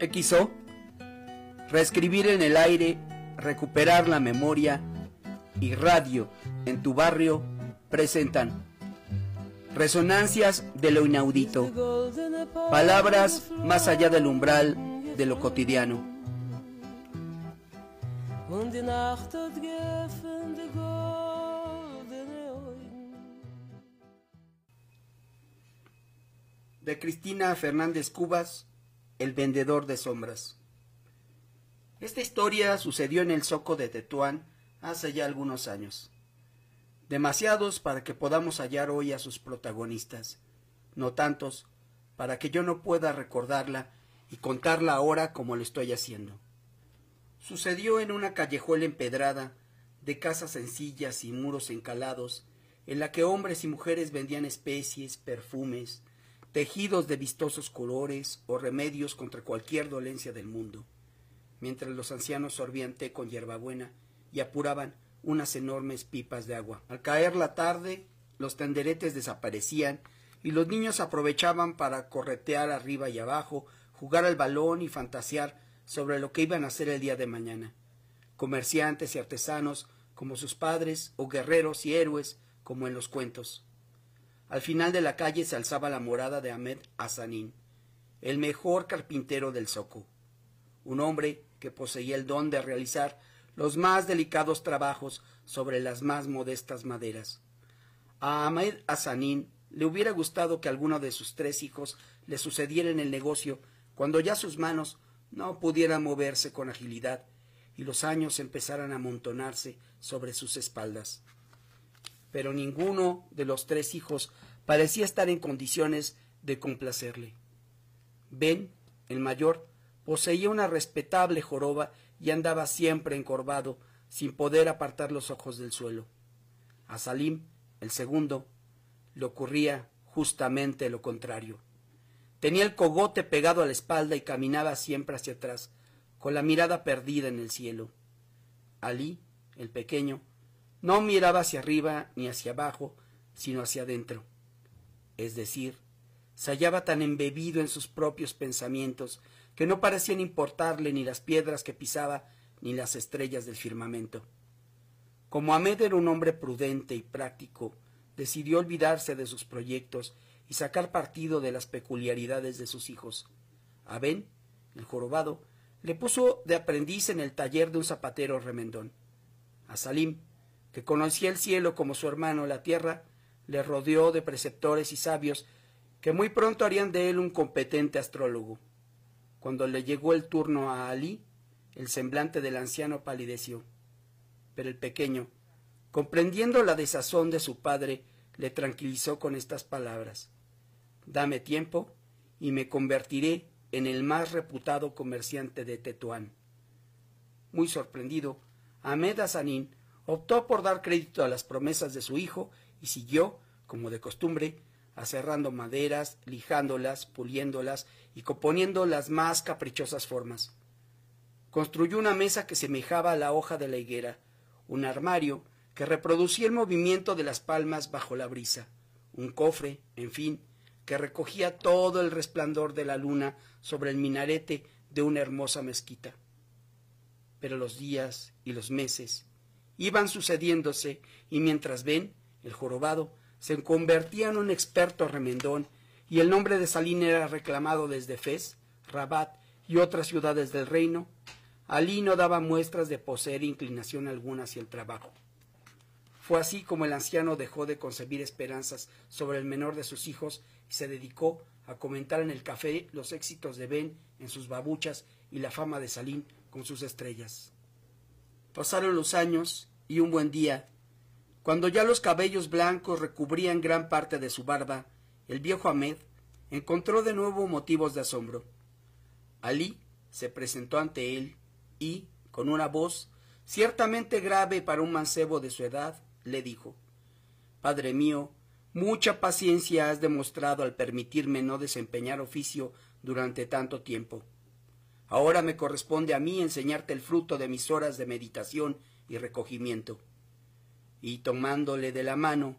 XO, reescribir en el aire, recuperar la memoria y radio en tu barrio presentan resonancias de lo inaudito, palabras más allá del umbral de lo cotidiano. De Cristina Fernández Cubas, El vendedor de sombras. Esta historia sucedió en el Zoco de Tetuán hace ya algunos años. Demasiados para que podamos hallar hoy a sus protagonistas, no tantos para que yo no pueda recordarla y contarla ahora como lo estoy haciendo. Sucedió en una callejuela empedrada, de casas sencillas y muros encalados, en la que hombres y mujeres vendían especies, perfumes, tejidos de vistosos colores o remedios contra cualquier dolencia del mundo, mientras los ancianos sorbían té con hierbabuena y apuraban unas enormes pipas de agua. Al caer la tarde, los tenderetes desaparecían y los niños aprovechaban para corretear arriba y abajo, jugar al balón y fantasear sobre lo que iban a hacer el día de mañana. Comerciantes y artesanos como sus padres, o guerreros y héroes como en los cuentos. Al final de la calle se alzaba la morada de Ahmed Hassanin, el mejor carpintero del Zoco, un hombre que poseía el don de realizar los más delicados trabajos sobre las más modestas maderas. A Ahmed Hassanin le hubiera gustado que alguno de sus tres hijos le sucediera en el negocio cuando ya sus manos no pudieran moverse con agilidad y los años empezaran a amontonarse sobre sus espaldas pero ninguno de los tres hijos parecía estar en condiciones de complacerle. Ben, el mayor, poseía una respetable joroba y andaba siempre encorvado, sin poder apartar los ojos del suelo. A Salim, el segundo, le ocurría justamente lo contrario. Tenía el cogote pegado a la espalda y caminaba siempre hacia atrás, con la mirada perdida en el cielo. Alí, el pequeño, no miraba hacia arriba ni hacia abajo, sino hacia adentro. Es decir, se hallaba tan embebido en sus propios pensamientos que no parecían importarle ni las piedras que pisaba ni las estrellas del firmamento. Como Ahmed era un hombre prudente y práctico, decidió olvidarse de sus proyectos y sacar partido de las peculiaridades de sus hijos. A Ben, el jorobado, le puso de aprendiz en el taller de un zapatero remendón. A Salim, que conocía el cielo como su hermano la tierra, le rodeó de preceptores y sabios que muy pronto harían de él un competente astrólogo. Cuando le llegó el turno a Alí, el semblante del anciano palideció. Pero el pequeño, comprendiendo la desazón de su padre, le tranquilizó con estas palabras Dame tiempo y me convertiré en el más reputado comerciante de Tetuán. Muy sorprendido, Ahmed Hasanín optó por dar crédito a las promesas de su hijo y siguió, como de costumbre, aserrando maderas, lijándolas, puliéndolas y componiendo las más caprichosas formas. Construyó una mesa que semejaba a la hoja de la higuera, un armario que reproducía el movimiento de las palmas bajo la brisa, un cofre, en fin, que recogía todo el resplandor de la luna sobre el minarete de una hermosa mezquita. Pero los días y los meses iban sucediéndose y mientras ven, el jorobado se convertía en un experto remendón y el nombre de Salín era reclamado desde Fez, Rabat y otras ciudades del reino, Alí no daba muestras de poseer inclinación alguna hacia el trabajo. Fue así como el anciano dejó de concebir esperanzas sobre el menor de sus hijos y se dedicó a comentar en el café los éxitos de Ben en sus babuchas y la fama de Salín con sus estrellas. Pasaron los años y un buen día, cuando ya los cabellos blancos recubrían gran parte de su barba, el viejo Ahmed encontró de nuevo motivos de asombro. Alí se presentó ante él y, con una voz ciertamente grave para un mancebo de su edad, le dijo Padre mío, mucha paciencia has demostrado al permitirme no desempeñar oficio durante tanto tiempo. Ahora me corresponde a mí enseñarte el fruto de mis horas de meditación y recogimiento. Y tomándole de la mano,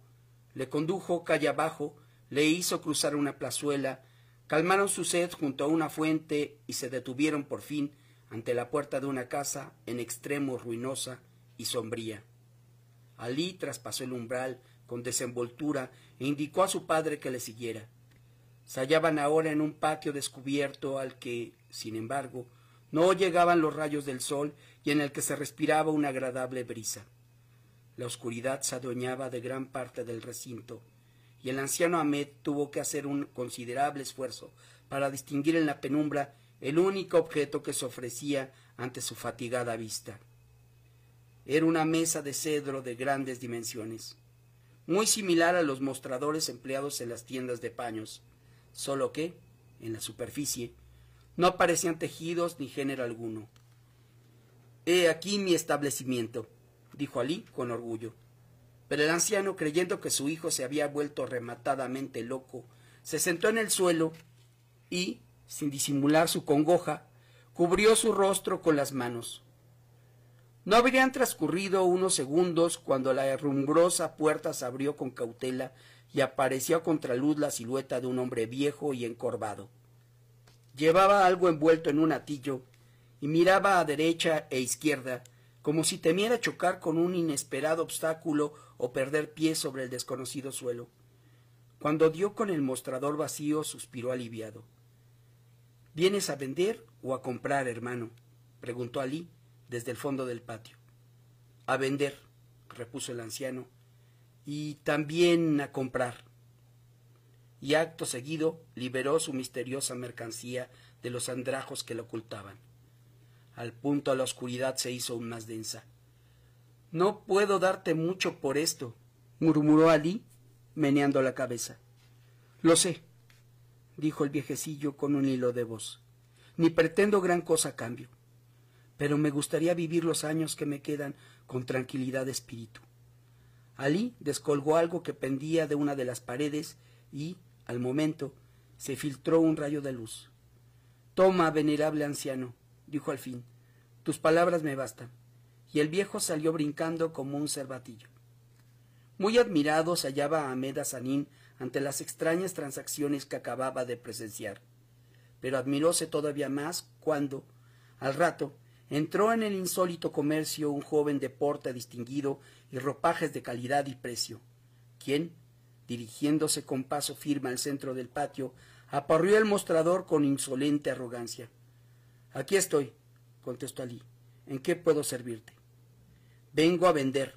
le condujo calle abajo, le hizo cruzar una plazuela, Calmaron su sed junto a una fuente y se detuvieron por fin ante la puerta de una casa en extremo ruinosa y sombría. Alí traspasó el umbral con desenvoltura e indicó a su padre que le siguiera. Se hallaban ahora en un patio descubierto al que, sin embargo, no llegaban los rayos del sol y en el que se respiraba una agradable brisa. La oscuridad se adueñaba de gran parte del recinto, y el anciano Ahmed tuvo que hacer un considerable esfuerzo para distinguir en la penumbra el único objeto que se ofrecía ante su fatigada vista. Era una mesa de cedro de grandes dimensiones, muy similar a los mostradores empleados en las tiendas de paños, solo que, en la superficie, no aparecían tejidos ni género alguno. He aquí mi establecimiento, dijo Alí con orgullo. Pero el anciano, creyendo que su hijo se había vuelto rematadamente loco, se sentó en el suelo y, sin disimular su congoja, cubrió su rostro con las manos. No habrían transcurrido unos segundos cuando la herrumbrosa puerta se abrió con cautela y apareció a contraluz la silueta de un hombre viejo y encorvado. Llevaba algo envuelto en un atillo y miraba a derecha e izquierda, como si temiera chocar con un inesperado obstáculo o perder pie sobre el desconocido suelo. Cuando dio con el mostrador vacío, suspiró aliviado. ¿Vienes a vender o a comprar, hermano? preguntó Alí desde el fondo del patio. A vender, repuso el anciano, y también a comprar. Y acto seguido liberó su misteriosa mercancía de los andrajos que la ocultaban. Al punto la oscuridad se hizo aún más densa. No puedo darte mucho por esto, murmuró Alí, meneando la cabeza. Lo sé, dijo el viejecillo con un hilo de voz. Ni pretendo gran cosa a cambio, pero me gustaría vivir los años que me quedan con tranquilidad de espíritu. Alí descolgó algo que pendía de una de las paredes y, al momento, se filtró un rayo de luz. Toma, venerable anciano, dijo al fin, tus palabras me bastan. Y el viejo salió brincando como un cervatillo. Muy admirado se hallaba Ahmed Sanín ante las extrañas transacciones que acababa de presenciar. Pero admiróse todavía más cuando, al rato, entró en el insólito comercio un joven de porte distinguido y ropajes de calidad y precio, quien, dirigiéndose con paso firme al centro del patio, aparrió el mostrador con insolente arrogancia. Aquí estoy, contestó Alí. ¿En qué puedo servirte? Vengo a vender,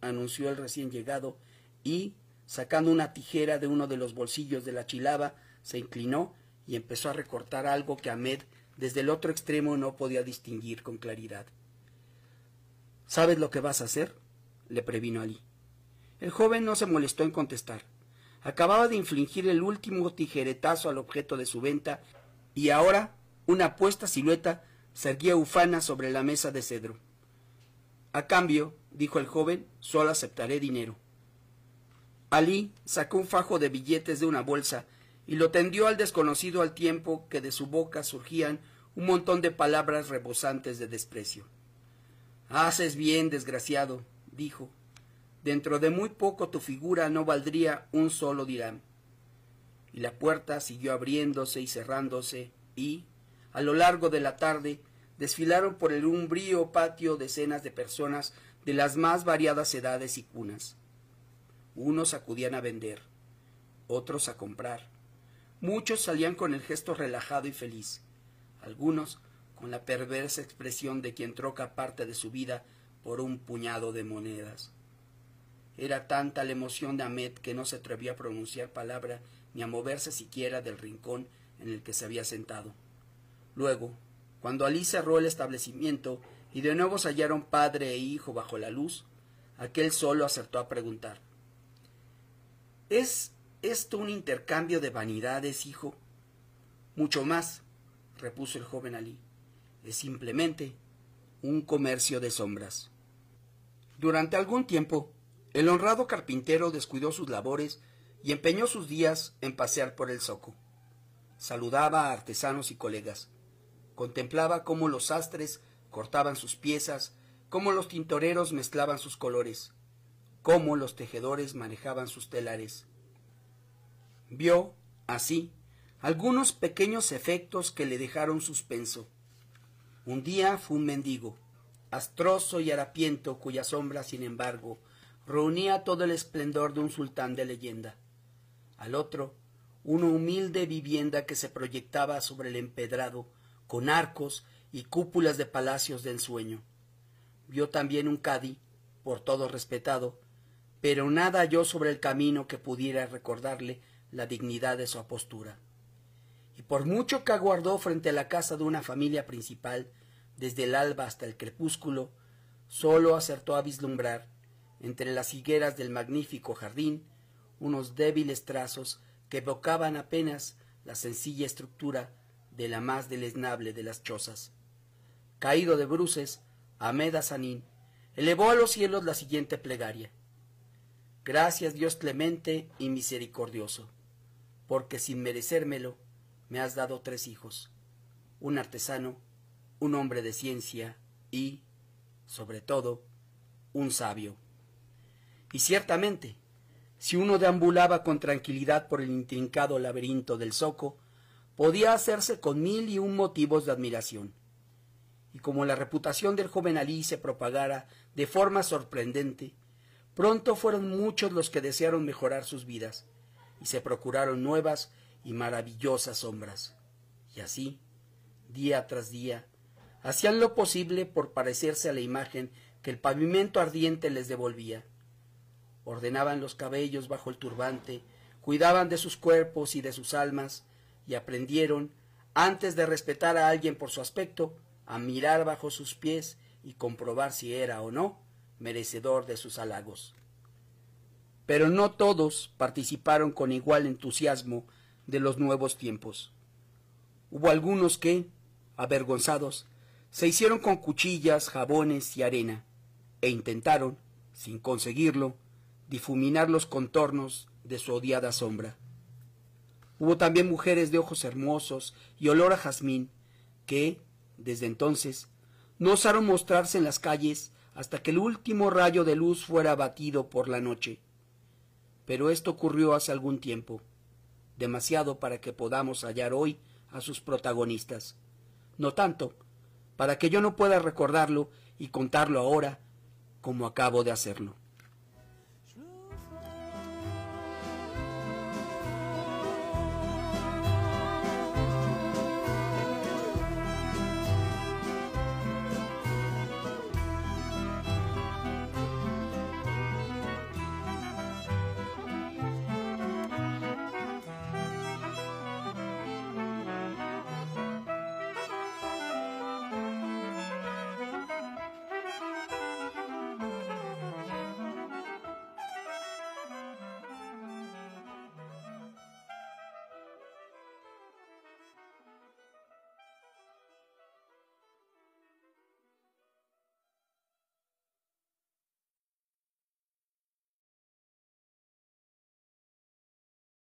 anunció el recién llegado, y, sacando una tijera de uno de los bolsillos de la chilaba, se inclinó y empezó a recortar algo que Ahmed desde el otro extremo no podía distinguir con claridad. ¿Sabes lo que vas a hacer? le previno Alí. El joven no se molestó en contestar. Acababa de infligir el último tijeretazo al objeto de su venta y ahora una apuesta silueta se erguía ufana sobre la mesa de cedro. A cambio, dijo el joven, solo aceptaré dinero. Alí sacó un fajo de billetes de una bolsa y lo tendió al desconocido al tiempo que de su boca surgían un montón de palabras rebosantes de desprecio. Haces bien, desgraciado, dijo. Dentro de muy poco tu figura no valdría un solo dirán. Y la puerta siguió abriéndose y cerrándose, y, a lo largo de la tarde, desfilaron por el umbrío patio decenas de personas de las más variadas edades y cunas. Unos acudían a vender, otros a comprar. Muchos salían con el gesto relajado y feliz, algunos con la perversa expresión de quien troca parte de su vida por un puñado de monedas. Era tanta la emoción de Ahmed que no se atrevía a pronunciar palabra ni a moverse siquiera del rincón en el que se había sentado. Luego, cuando Alí cerró el establecimiento y de nuevo se hallaron padre e hijo bajo la luz, aquel solo acertó a preguntar ¿Es esto un intercambio de vanidades, hijo? Mucho más, repuso el joven Alí. Es simplemente un comercio de sombras. Durante algún tiempo, el honrado carpintero descuidó sus labores y empeñó sus días en pasear por el zoco. Saludaba a artesanos y colegas. Contemplaba cómo los sastres cortaban sus piezas, cómo los tintoreros mezclaban sus colores, cómo los tejedores manejaban sus telares. Vio, así, algunos pequeños efectos que le dejaron suspenso. Un día fue un mendigo, astroso y harapiento, cuya sombra, sin embargo, reunía todo el esplendor de un sultán de leyenda. Al otro, una humilde vivienda que se proyectaba sobre el empedrado, con arcos y cúpulas de palacios de ensueño. Vio también un cadi, por todo respetado, pero nada halló sobre el camino que pudiera recordarle la dignidad de su apostura. Y por mucho que aguardó frente a la casa de una familia principal, desde el alba hasta el crepúsculo, sólo acertó a vislumbrar, entre las higueras del magnífico jardín, unos débiles trazos que evocaban apenas la sencilla estructura de la más deleznable de las chozas. Caído de bruces, Ahmed Sanín elevó a los cielos la siguiente plegaria. Gracias Dios clemente y misericordioso, porque sin merecérmelo me has dado tres hijos, un artesano, un hombre de ciencia y, sobre todo, un sabio. Y ciertamente, si uno deambulaba con tranquilidad por el intrincado laberinto del zoco, podía hacerse con mil y un motivos de admiración. Y como la reputación del joven Alí se propagara de forma sorprendente, pronto fueron muchos los que desearon mejorar sus vidas, y se procuraron nuevas y maravillosas sombras. Y así, día tras día, hacían lo posible por parecerse a la imagen que el pavimento ardiente les devolvía. Ordenaban los cabellos bajo el turbante, cuidaban de sus cuerpos y de sus almas, y aprendieron, antes de respetar a alguien por su aspecto, a mirar bajo sus pies y comprobar si era o no merecedor de sus halagos. Pero no todos participaron con igual entusiasmo de los nuevos tiempos. Hubo algunos que, avergonzados, se hicieron con cuchillas, jabones y arena, e intentaron, sin conseguirlo, difuminar los contornos de su odiada sombra. Hubo también mujeres de ojos hermosos y olor a jazmín, que, desde entonces, no osaron mostrarse en las calles hasta que el último rayo de luz fuera batido por la noche. Pero esto ocurrió hace algún tiempo, demasiado para que podamos hallar hoy a sus protagonistas. No tanto, para que yo no pueda recordarlo y contarlo ahora como acabo de hacerlo.